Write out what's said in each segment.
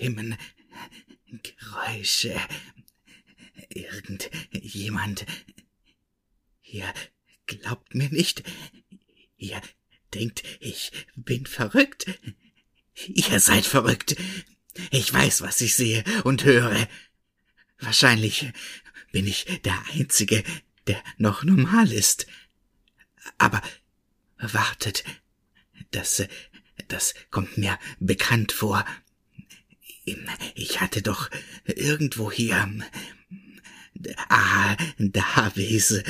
Stimmen, Geräusche. Irgendjemand. Ihr glaubt mir nicht. Ihr denkt, ich bin verrückt. Ihr seid verrückt. Ich weiß, was ich sehe und höre. Wahrscheinlich bin ich der Einzige, der noch normal ist. Aber wartet, das, das kommt mir bekannt vor. Ich hatte doch irgendwo hier. Ah, Davies.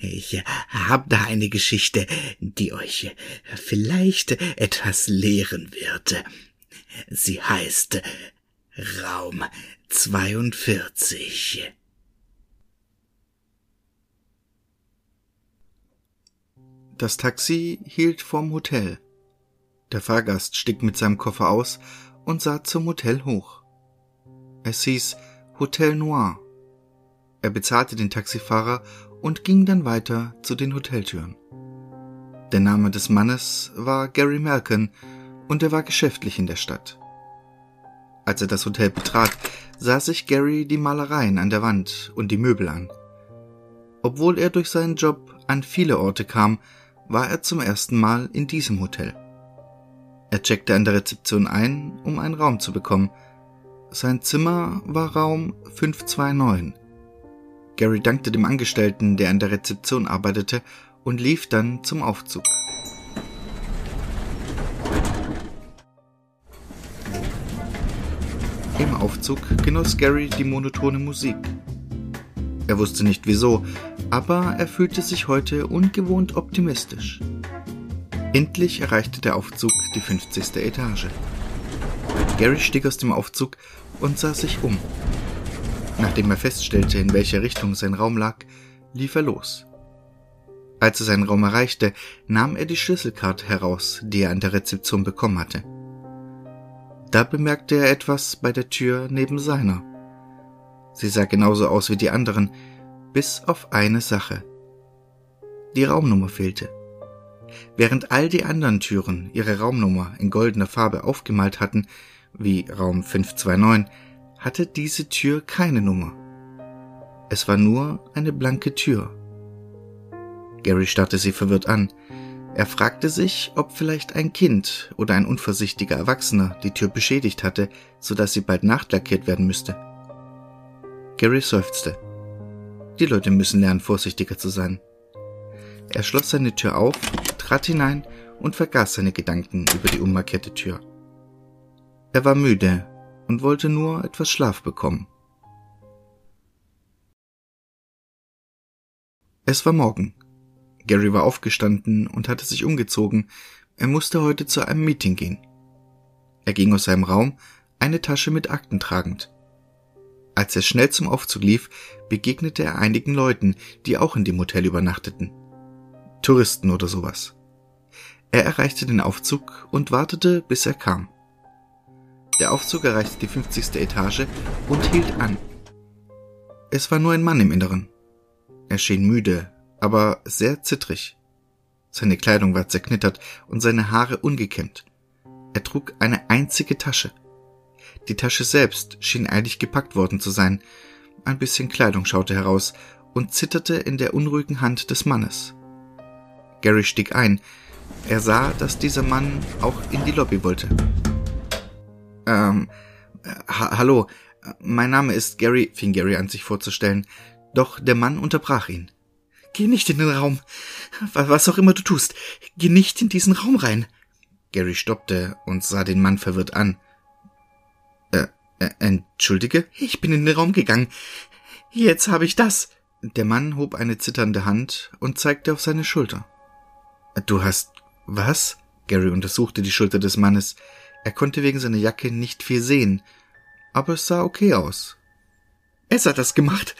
Ich hab da eine Geschichte, die euch vielleicht etwas lehren wird. Sie heißt Raum 42. Das Taxi hielt vorm Hotel. Der Fahrgast stieg mit seinem Koffer aus und sah zum Hotel hoch. Es hieß Hotel Noir. Er bezahlte den Taxifahrer und ging dann weiter zu den Hoteltüren. Der Name des Mannes war Gary Malkin und er war geschäftlich in der Stadt. Als er das Hotel betrat, sah sich Gary die Malereien an der Wand und die Möbel an. Obwohl er durch seinen Job an viele Orte kam, war er zum ersten Mal in diesem Hotel. Er checkte an der Rezeption ein, um einen Raum zu bekommen. Sein Zimmer war Raum 529. Gary dankte dem Angestellten, der an der Rezeption arbeitete, und lief dann zum Aufzug. Im Aufzug genoss Gary die monotone Musik. Er wusste nicht wieso, aber er fühlte sich heute ungewohnt optimistisch. Endlich erreichte der Aufzug die 50. Etage. Gary stieg aus dem Aufzug und sah sich um. Nachdem er feststellte, in welcher Richtung sein Raum lag, lief er los. Als er seinen Raum erreichte, nahm er die Schlüsselkarte heraus, die er an der Rezeption bekommen hatte. Da bemerkte er etwas bei der Tür neben seiner. Sie sah genauso aus wie die anderen, bis auf eine Sache. Die Raumnummer fehlte. Während all die anderen Türen ihre Raumnummer in goldener Farbe aufgemalt hatten, wie Raum 529, hatte diese Tür keine Nummer. Es war nur eine blanke Tür. Gary starrte sie verwirrt an. Er fragte sich, ob vielleicht ein Kind oder ein unvorsichtiger Erwachsener die Tür beschädigt hatte, so dass sie bald nachlackiert werden müsste. Gary seufzte. Die Leute müssen lernen, vorsichtiger zu sein. Er schloss seine Tür auf, trat hinein und vergaß seine Gedanken über die unmarkierte Tür. Er war müde und wollte nur etwas Schlaf bekommen. Es war Morgen. Gary war aufgestanden und hatte sich umgezogen. Er musste heute zu einem Meeting gehen. Er ging aus seinem Raum, eine Tasche mit Akten tragend. Als er schnell zum Aufzug lief, begegnete er einigen Leuten, die auch in dem Hotel übernachteten. Touristen oder sowas. Er erreichte den Aufzug und wartete, bis er kam. Der Aufzug erreichte die 50. Etage und hielt an. Es war nur ein Mann im Inneren. Er schien müde, aber sehr zittrig. Seine Kleidung war zerknittert und seine Haare ungekämmt. Er trug eine einzige Tasche. Die Tasche selbst schien eilig gepackt worden zu sein. Ein bisschen Kleidung schaute heraus und zitterte in der unruhigen Hand des Mannes. Gary stieg ein. Er sah, dass dieser Mann auch in die Lobby wollte. Ähm, ha hallo, mein Name ist Gary, fing Gary an sich vorzustellen, doch der Mann unterbrach ihn. Geh nicht in den Raum. Was auch immer du tust, geh nicht in diesen Raum rein. Gary stoppte und sah den Mann verwirrt an. Äh, äh, entschuldige? Ich bin in den Raum gegangen. Jetzt habe ich das. Der Mann hob eine zitternde Hand und zeigte auf seine Schulter. Du hast was? Gary untersuchte die Schulter des Mannes. Er konnte wegen seiner Jacke nicht viel sehen, aber es sah okay aus. Es hat das gemacht.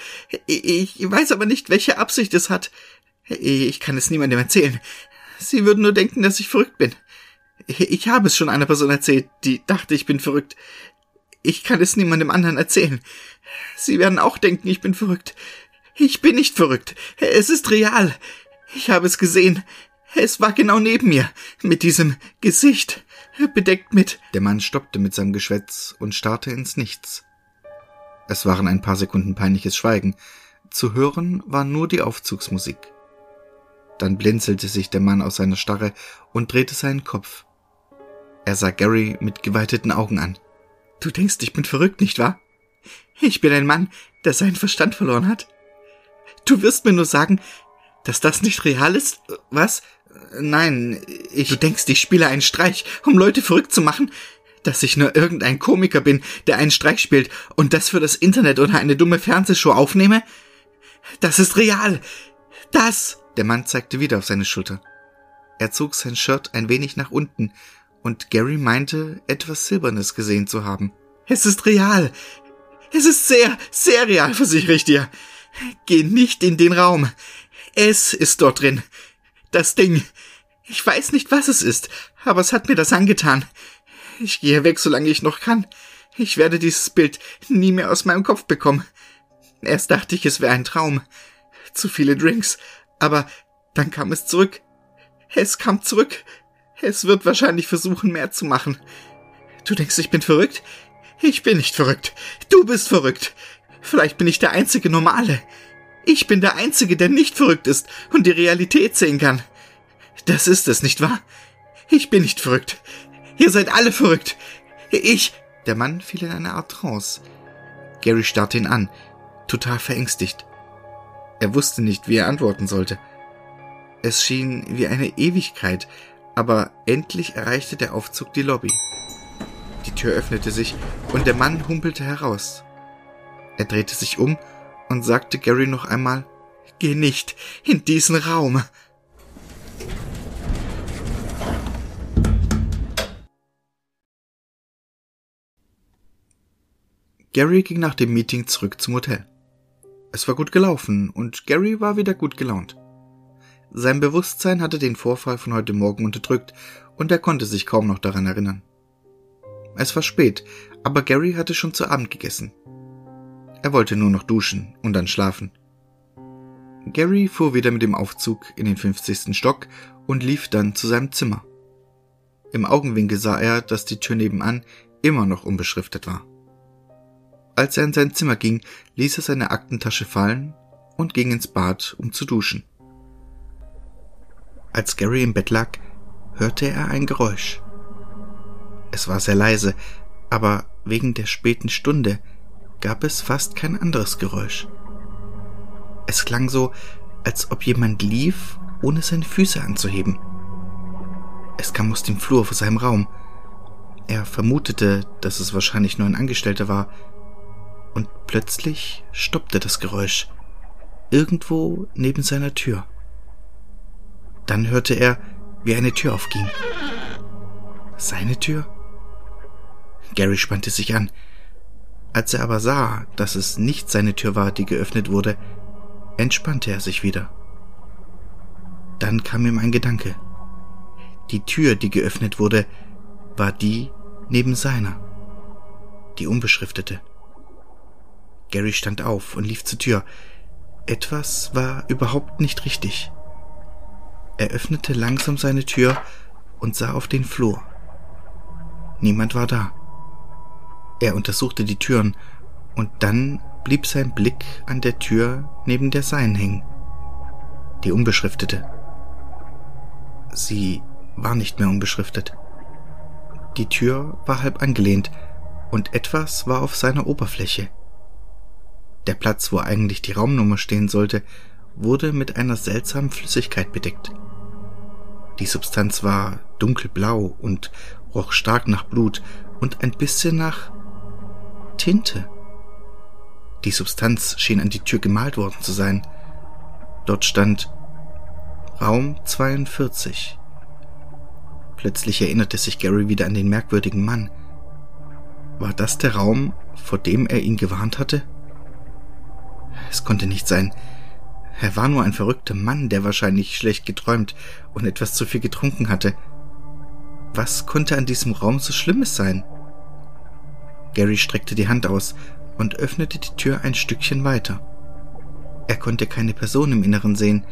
Ich weiß aber nicht, welche Absicht es hat. Ich kann es niemandem erzählen. Sie würden nur denken, dass ich verrückt bin. Ich habe es schon einer Person erzählt, die dachte, ich bin verrückt. Ich kann es niemandem anderen erzählen. Sie werden auch denken, ich bin verrückt. Ich bin nicht verrückt. Es ist real. Ich habe es gesehen. Es war genau neben mir, mit diesem Gesicht. bedeckt mit. Der Mann stoppte mit seinem Geschwätz und starrte ins Nichts. Es waren ein paar Sekunden peinliches Schweigen. Zu hören war nur die Aufzugsmusik. Dann blinzelte sich der Mann aus seiner Starre und drehte seinen Kopf. Er sah Gary mit geweiteten Augen an. Du denkst, ich bin verrückt, nicht wahr? Ich bin ein Mann, der seinen Verstand verloren hat. Du wirst mir nur sagen, dass das nicht real ist? Was? Nein, ich. Du denkst, ich spiele einen Streich, um Leute verrückt zu machen? Dass ich nur irgendein Komiker bin, der einen Streich spielt und das für das Internet oder eine dumme Fernsehshow aufnehme? Das ist real. Das. Der Mann zeigte wieder auf seine Schulter. Er zog sein Shirt ein wenig nach unten, und Gary meinte, etwas Silbernes gesehen zu haben. Es ist real. Es ist sehr, sehr real, versichere ich dir. Geh nicht in den Raum. Es ist dort drin. Das Ding. Ich weiß nicht, was es ist, aber es hat mir das angetan. Ich gehe weg, solange ich noch kann. Ich werde dieses Bild nie mehr aus meinem Kopf bekommen. Erst dachte ich, es wäre ein Traum. Zu viele Drinks. Aber dann kam es zurück. Es kam zurück. Es wird wahrscheinlich versuchen, mehr zu machen. Du denkst, ich bin verrückt? Ich bin nicht verrückt. Du bist verrückt. Vielleicht bin ich der einzige Normale. Ich bin der Einzige, der nicht verrückt ist und die Realität sehen kann. Das ist es, nicht wahr? Ich bin nicht verrückt. Ihr seid alle verrückt. Ich. Der Mann fiel in eine Art Trance. Gary starrte ihn an, total verängstigt. Er wusste nicht, wie er antworten sollte. Es schien wie eine Ewigkeit, aber endlich erreichte der Aufzug die Lobby. Die Tür öffnete sich und der Mann humpelte heraus. Er drehte sich um und sagte Gary noch einmal, Geh nicht in diesen Raum. Gary ging nach dem Meeting zurück zum Hotel. Es war gut gelaufen und Gary war wieder gut gelaunt. Sein Bewusstsein hatte den Vorfall von heute Morgen unterdrückt und er konnte sich kaum noch daran erinnern. Es war spät, aber Gary hatte schon zu Abend gegessen. Er wollte nur noch duschen und dann schlafen. Gary fuhr wieder mit dem Aufzug in den 50. Stock und lief dann zu seinem Zimmer. Im Augenwinkel sah er, dass die Tür nebenan immer noch unbeschriftet war. Als er in sein Zimmer ging, ließ er seine Aktentasche fallen und ging ins Bad, um zu duschen. Als Gary im Bett lag, hörte er ein Geräusch. Es war sehr leise, aber wegen der späten Stunde gab es fast kein anderes Geräusch. Es klang so, als ob jemand lief, ohne seine Füße anzuheben. Es kam aus dem Flur vor seinem Raum. Er vermutete, dass es wahrscheinlich nur ein Angestellter war, und plötzlich stoppte das Geräusch irgendwo neben seiner Tür. Dann hörte er, wie eine Tür aufging. Seine Tür? Gary spannte sich an. Als er aber sah, dass es nicht seine Tür war, die geöffnet wurde, entspannte er sich wieder. Dann kam ihm ein Gedanke. Die Tür, die geöffnet wurde, war die neben seiner, die unbeschriftete. Gary stand auf und lief zur Tür. Etwas war überhaupt nicht richtig. Er öffnete langsam seine Tür und sah auf den Flur. Niemand war da. Er untersuchte die Türen und dann blieb sein Blick an der Tür neben der seinen hängen. Die unbeschriftete. Sie war nicht mehr unbeschriftet. Die Tür war halb angelehnt und etwas war auf seiner Oberfläche. Der Platz, wo eigentlich die Raumnummer stehen sollte, wurde mit einer seltsamen Flüssigkeit bedeckt. Die Substanz war dunkelblau und roch stark nach Blut und ein bisschen nach Tinte. Die Substanz schien an die Tür gemalt worden zu sein. Dort stand Raum 42. Plötzlich erinnerte sich Gary wieder an den merkwürdigen Mann. War das der Raum, vor dem er ihn gewarnt hatte? Es konnte nicht sein. Er war nur ein verrückter Mann, der wahrscheinlich schlecht geträumt und etwas zu viel getrunken hatte. Was konnte an diesem Raum so Schlimmes sein? Gary streckte die Hand aus und öffnete die Tür ein Stückchen weiter. Er konnte keine Person im Inneren sehen.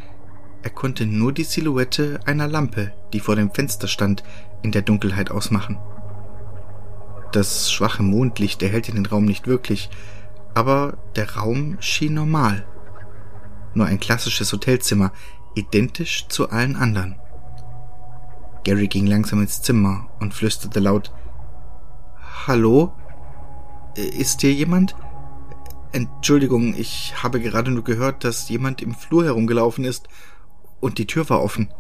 er konnte nur die Silhouette einer Lampe, die vor dem Fenster stand, in der Dunkelheit ausmachen. Das schwache Mondlicht erhellte den Raum nicht wirklich, aber der Raum schien normal. Nur ein klassisches Hotelzimmer, identisch zu allen anderen. Gary ging langsam ins Zimmer und flüsterte laut Hallo? Ist hier jemand? Entschuldigung, ich habe gerade nur gehört, dass jemand im Flur herumgelaufen ist und die Tür war offen.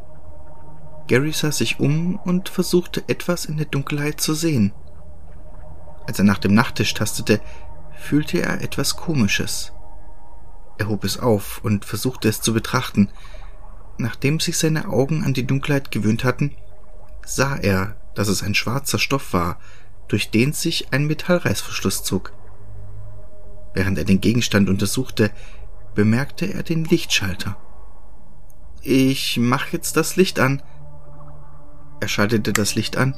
Gary sah sich um und versuchte etwas in der Dunkelheit zu sehen. Als er nach dem Nachttisch tastete, fühlte er etwas Komisches. Er hob es auf und versuchte es zu betrachten. Nachdem sich seine Augen an die Dunkelheit gewöhnt hatten, sah er, dass es ein schwarzer Stoff war, durch den sich ein Metallreißverschluss zog. Während er den Gegenstand untersuchte, bemerkte er den Lichtschalter. Ich mach jetzt das Licht an. Er schaltete das Licht an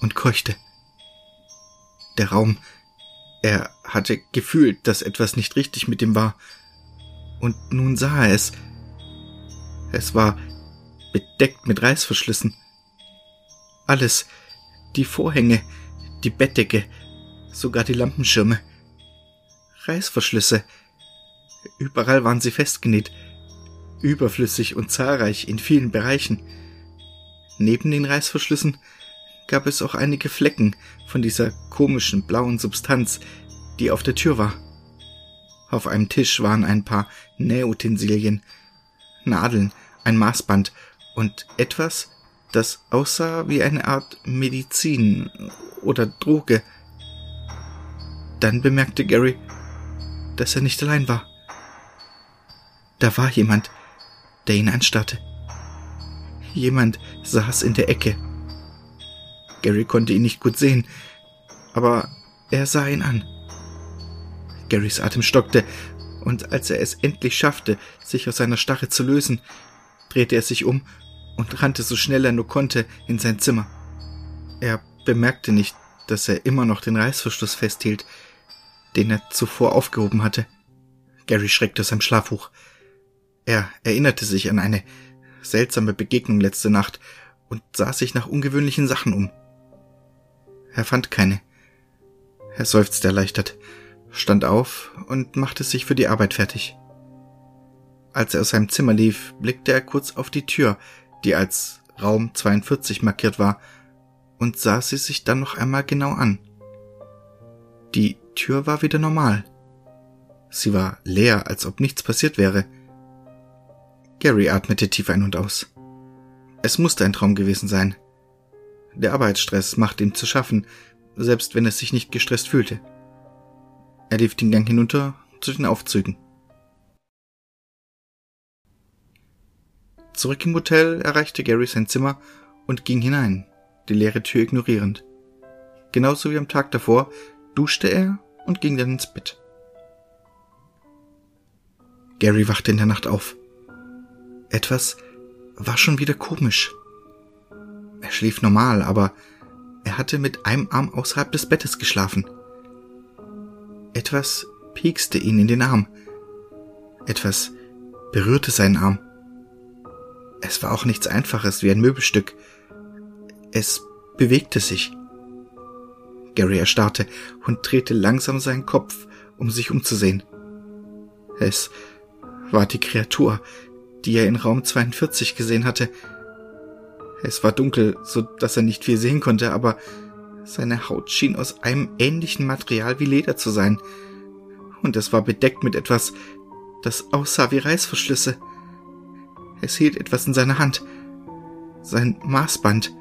und keuchte. Der Raum, er hatte gefühlt, dass etwas nicht richtig mit ihm war. Und nun sah er es. Es war bedeckt mit Reißverschlüssen. Alles, die Vorhänge, die Bettdecke, sogar die Lampenschirme. Reißverschlüsse. Überall waren sie festgenäht, überflüssig und zahlreich in vielen Bereichen. Neben den Reißverschlüssen gab es auch einige Flecken von dieser komischen blauen Substanz, die auf der Tür war. Auf einem Tisch waren ein paar Nähutensilien, Nadeln, ein Maßband und etwas, das aussah wie eine Art Medizin oder Droge. Dann bemerkte Gary, dass er nicht allein war. Da war jemand, der ihn anstarrte. Jemand saß in der Ecke. Gary konnte ihn nicht gut sehen, aber er sah ihn an. Garys Atem stockte, und als er es endlich schaffte, sich aus seiner Starre zu lösen, drehte er sich um und rannte so schnell er nur konnte in sein Zimmer. Er bemerkte nicht, dass er immer noch den Reißverschluss festhielt, den er zuvor aufgehoben hatte. Gary schreckte aus seinem Schlaf hoch. Er erinnerte sich an eine seltsame Begegnung letzte Nacht und sah sich nach ungewöhnlichen Sachen um. Er fand keine. Er seufzte erleichtert, stand auf und machte sich für die Arbeit fertig. Als er aus seinem Zimmer lief, blickte er kurz auf die Tür, die als Raum 42 markiert war, und sah sie sich dann noch einmal genau an. Die Tür war wieder normal. Sie war leer, als ob nichts passiert wäre. Gary atmete tief ein und aus. Es musste ein Traum gewesen sein. Der Arbeitsstress machte ihm zu schaffen, selbst wenn er sich nicht gestresst fühlte. Er lief den Gang hinunter zu den Aufzügen. Zurück im Hotel erreichte Gary sein Zimmer und ging hinein, die leere Tür ignorierend. Genauso wie am Tag davor duschte er und ging dann ins Bett. Gary wachte in der Nacht auf. Etwas war schon wieder komisch. Er schlief normal, aber er hatte mit einem Arm außerhalb des Bettes geschlafen. Etwas piekste ihn in den Arm. Etwas berührte seinen Arm. Es war auch nichts Einfaches wie ein Möbelstück. Es bewegte sich. Gary erstarrte und drehte langsam seinen Kopf, um sich umzusehen. Es war die Kreatur, die er in Raum 42 gesehen hatte. Es war dunkel, so dass er nicht viel sehen konnte, aber seine Haut schien aus einem ähnlichen Material wie Leder zu sein. Und es war bedeckt mit etwas, das aussah wie Reißverschlüsse. Es hielt etwas in seiner Hand. Sein Maßband.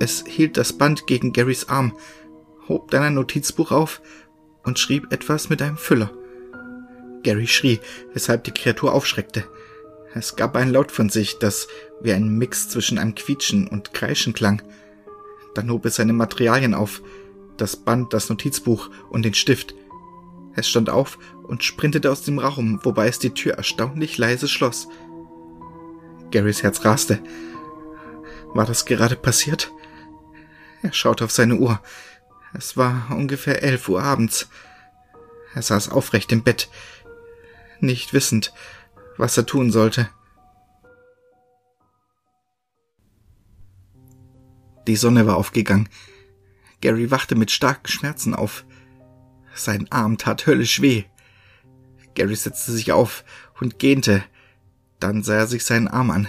Es hielt das Band gegen Garys Arm, hob dann ein Notizbuch auf und schrieb etwas mit einem Füller. Gary schrie, weshalb die Kreatur aufschreckte. Es gab einen Laut von sich, das wie ein Mix zwischen einem Quietschen und Kreischen klang. Dann hob es seine Materialien auf, das Band, das Notizbuch und den Stift. Es stand auf und sprintete aus dem Raum, wobei es die Tür erstaunlich leise schloss. Garys Herz raste. War das gerade passiert? Er schaute auf seine Uhr. Es war ungefähr elf Uhr abends. Er saß aufrecht im Bett, nicht wissend, was er tun sollte. Die Sonne war aufgegangen. Gary wachte mit starken Schmerzen auf. Sein Arm tat höllisch weh. Gary setzte sich auf und gähnte. Dann sah er sich seinen Arm an.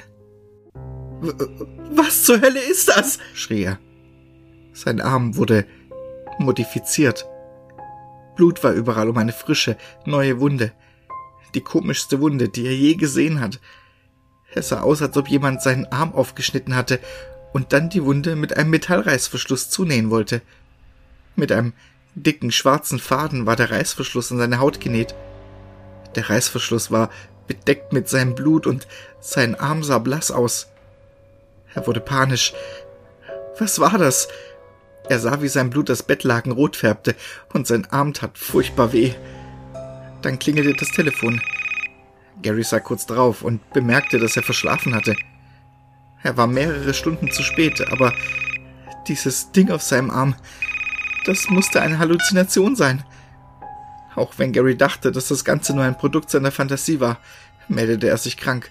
Was zur Hölle ist das? schrie er. Sein Arm wurde modifiziert. Blut war überall um eine frische, neue Wunde. Die komischste Wunde, die er je gesehen hat. Es sah aus, als ob jemand seinen Arm aufgeschnitten hatte und dann die Wunde mit einem Metallreißverschluss zunähen wollte. Mit einem dicken schwarzen Faden war der Reißverschluss in seine Haut genäht. Der Reißverschluss war bedeckt mit seinem Blut und sein Arm sah blass aus. Er wurde panisch. Was war das? Er sah, wie sein Blut das Bettlaken rot färbte und sein Arm tat furchtbar weh. Dann klingelte das Telefon. Gary sah kurz drauf und bemerkte, dass er verschlafen hatte. Er war mehrere Stunden zu spät, aber dieses Ding auf seinem Arm, das musste eine Halluzination sein. Auch wenn Gary dachte, dass das Ganze nur ein Produkt seiner Fantasie war, meldete er sich krank.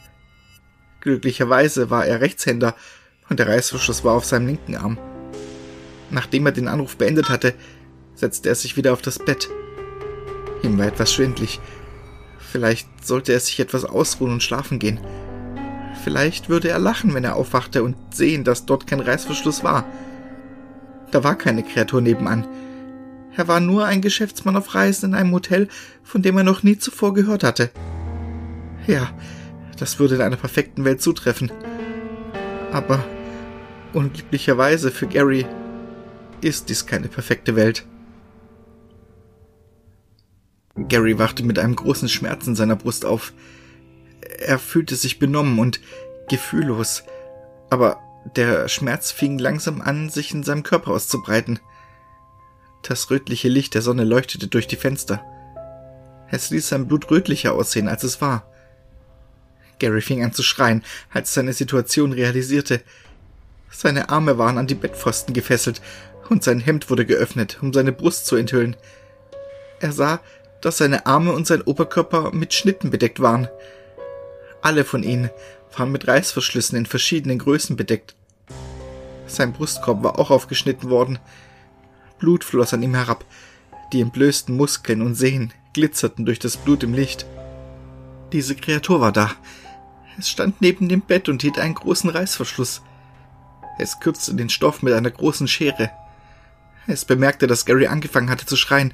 Glücklicherweise war er Rechtshänder und der Reißverschluss war auf seinem linken Arm. Nachdem er den Anruf beendet hatte, setzte er sich wieder auf das Bett. Ihm war etwas schwindlig. Vielleicht sollte er sich etwas ausruhen und schlafen gehen. Vielleicht würde er lachen, wenn er aufwachte und sehen, dass dort kein Reißverschluss war. Da war keine Kreatur nebenan. Er war nur ein Geschäftsmann auf Reisen in einem Hotel, von dem er noch nie zuvor gehört hatte. Ja, das würde in einer perfekten Welt zutreffen. Aber unglücklicherweise für Gary ist dies keine perfekte Welt. Gary wachte mit einem großen Schmerz in seiner Brust auf. Er fühlte sich benommen und gefühllos, aber der Schmerz fing langsam an, sich in seinem Körper auszubreiten. Das rötliche Licht der Sonne leuchtete durch die Fenster. Es ließ sein Blut rötlicher aussehen, als es war. Gary fing an zu schreien, als seine Situation realisierte. Seine Arme waren an die Bettpfosten gefesselt und sein Hemd wurde geöffnet, um seine Brust zu enthüllen. Er sah, dass seine Arme und sein Oberkörper mit Schnitten bedeckt waren. Alle von ihnen waren mit Reißverschlüssen in verschiedenen Größen bedeckt. Sein Brustkorb war auch aufgeschnitten worden. Blut floss an ihm herab. Die entblößten Muskeln und Sehnen glitzerten durch das Blut im Licht. Diese Kreatur war da. Es stand neben dem Bett und hielt einen großen Reißverschluss. Es kürzte den Stoff mit einer großen Schere. Es bemerkte, dass Gary angefangen hatte zu schreien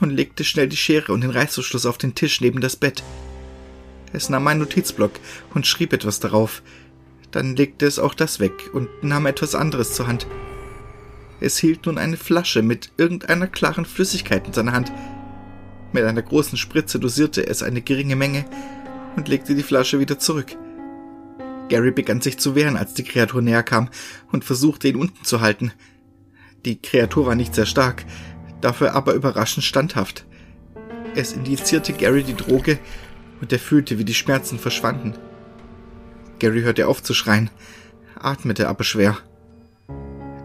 und legte schnell die Schere und den Reißverschluss auf den Tisch neben das Bett. Es nahm einen Notizblock und schrieb etwas darauf. Dann legte es auch das weg und nahm etwas anderes zur Hand. Es hielt nun eine Flasche mit irgendeiner klaren Flüssigkeit in seiner Hand. Mit einer großen Spritze dosierte es eine geringe Menge und legte die Flasche wieder zurück. Gary begann sich zu wehren, als die Kreatur näher kam und versuchte ihn unten zu halten. Die Kreatur war nicht sehr stark, dafür aber überraschend standhaft. Es indizierte Gary die Droge und er fühlte, wie die Schmerzen verschwanden. Gary hörte auf zu schreien, atmete aber schwer.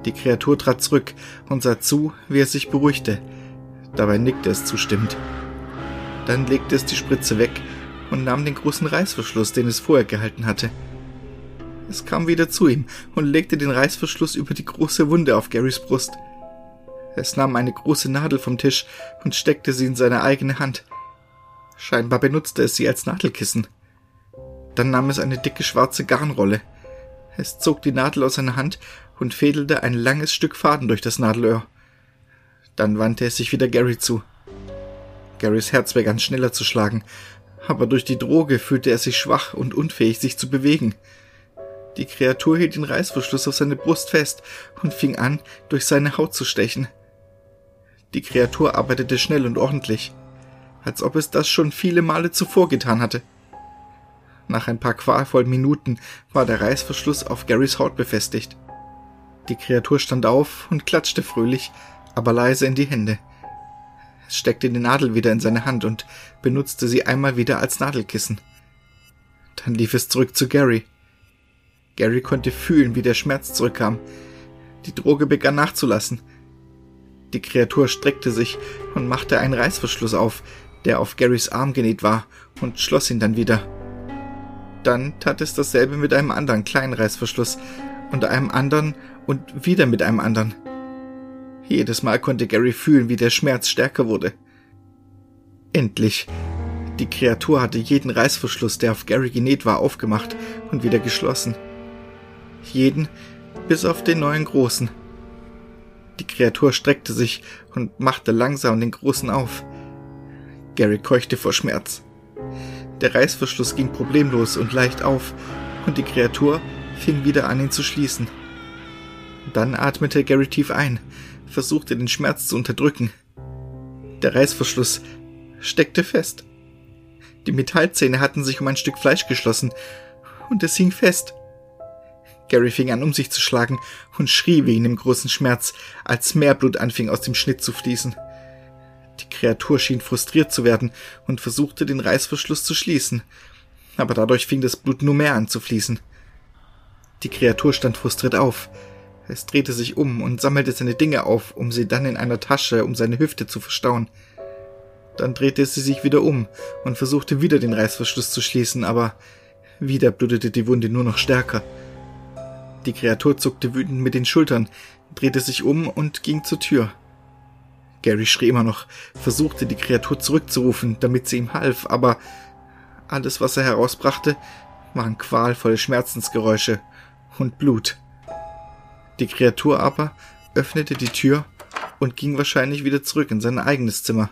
Die Kreatur trat zurück und sah zu, wie er sich beruhigte. Dabei nickte es zustimmend. Dann legte es die Spritze weg und nahm den großen Reißverschluss, den es vorher gehalten hatte. Es kam wieder zu ihm und legte den Reißverschluss über die große Wunde auf Garys Brust. Es nahm eine große Nadel vom Tisch und steckte sie in seine eigene Hand. Scheinbar benutzte es sie als Nadelkissen. Dann nahm es eine dicke schwarze Garnrolle. Es zog die Nadel aus seiner Hand und fädelte ein langes Stück Faden durch das Nadelöhr. Dann wandte es sich wieder Gary zu. Garys Herz begann schneller zu schlagen, aber durch die Droge fühlte er sich schwach und unfähig, sich zu bewegen. Die Kreatur hielt den Reißverschluss auf seine Brust fest und fing an, durch seine Haut zu stechen. Die Kreatur arbeitete schnell und ordentlich, als ob es das schon viele Male zuvor getan hatte. Nach ein paar qualvollen Minuten war der Reißverschluss auf Garys Haut befestigt. Die Kreatur stand auf und klatschte fröhlich, aber leise in die Hände. Es steckte die Nadel wieder in seine Hand und benutzte sie einmal wieder als Nadelkissen. Dann lief es zurück zu Gary. Gary konnte fühlen, wie der Schmerz zurückkam. Die Droge begann nachzulassen. Die Kreatur streckte sich und machte einen Reißverschluss auf, der auf Garys Arm genäht war, und schloss ihn dann wieder. Dann tat es dasselbe mit einem anderen kleinen Reißverschluss und einem anderen und wieder mit einem anderen. Jedes Mal konnte Gary fühlen, wie der Schmerz stärker wurde. Endlich. Die Kreatur hatte jeden Reißverschluss, der auf Gary genäht war, aufgemacht und wieder geschlossen. Jeden, bis auf den neuen großen. Die Kreatur streckte sich und machte langsam den großen auf. Gary keuchte vor Schmerz. Der Reißverschluss ging problemlos und leicht auf, und die Kreatur fing wieder an, ihn zu schließen. Dann atmete Gary tief ein, versuchte den Schmerz zu unterdrücken. Der Reißverschluss steckte fest. Die Metallzähne hatten sich um ein Stück Fleisch geschlossen, und es hing fest. Gary fing an, um sich zu schlagen und schrie wegen dem großen Schmerz, als mehr Blut anfing aus dem Schnitt zu fließen. Die Kreatur schien frustriert zu werden und versuchte, den Reißverschluss zu schließen, aber dadurch fing das Blut nur mehr an zu fließen. Die Kreatur stand frustriert auf. Es drehte sich um und sammelte seine Dinge auf, um sie dann in einer Tasche um seine Hüfte zu verstauen. Dann drehte sie sich wieder um und versuchte wieder den Reißverschluss zu schließen, aber wieder blutete die Wunde nur noch stärker. Die Kreatur zuckte wütend mit den Schultern, drehte sich um und ging zur Tür. Gary schrie immer noch, versuchte die Kreatur zurückzurufen, damit sie ihm half, aber alles, was er herausbrachte, waren qualvolle Schmerzensgeräusche und Blut. Die Kreatur aber öffnete die Tür und ging wahrscheinlich wieder zurück in sein eigenes Zimmer.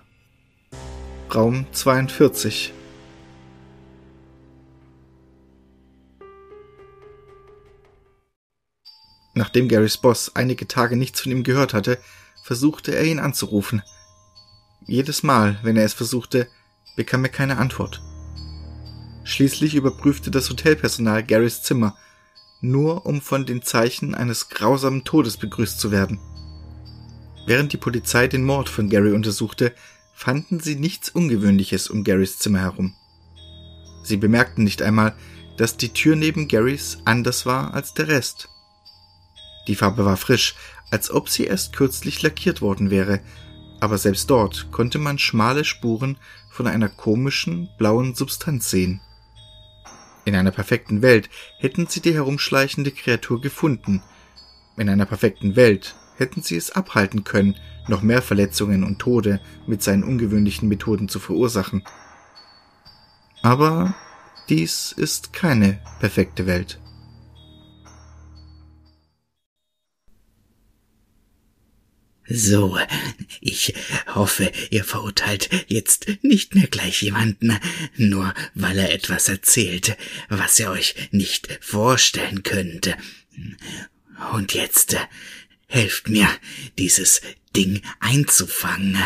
Raum 42 Nachdem Garys Boss einige Tage nichts von ihm gehört hatte, versuchte er ihn anzurufen. Jedes Mal, wenn er es versuchte, bekam er keine Antwort. Schließlich überprüfte das Hotelpersonal Garys Zimmer, nur um von den Zeichen eines grausamen Todes begrüßt zu werden. Während die Polizei den Mord von Gary untersuchte, fanden sie nichts Ungewöhnliches um Garys Zimmer herum. Sie bemerkten nicht einmal, dass die Tür neben Garys anders war als der Rest. Die Farbe war frisch, als ob sie erst kürzlich lackiert worden wäre, aber selbst dort konnte man schmale Spuren von einer komischen blauen Substanz sehen. In einer perfekten Welt hätten sie die herumschleichende Kreatur gefunden. In einer perfekten Welt hätten sie es abhalten können, noch mehr Verletzungen und Tode mit seinen ungewöhnlichen Methoden zu verursachen. Aber dies ist keine perfekte Welt. So, ich hoffe, ihr verurteilt jetzt nicht mehr gleich jemanden, nur weil er etwas erzählt, was ihr euch nicht vorstellen könnt. Und jetzt helft mir, dieses Ding einzufangen.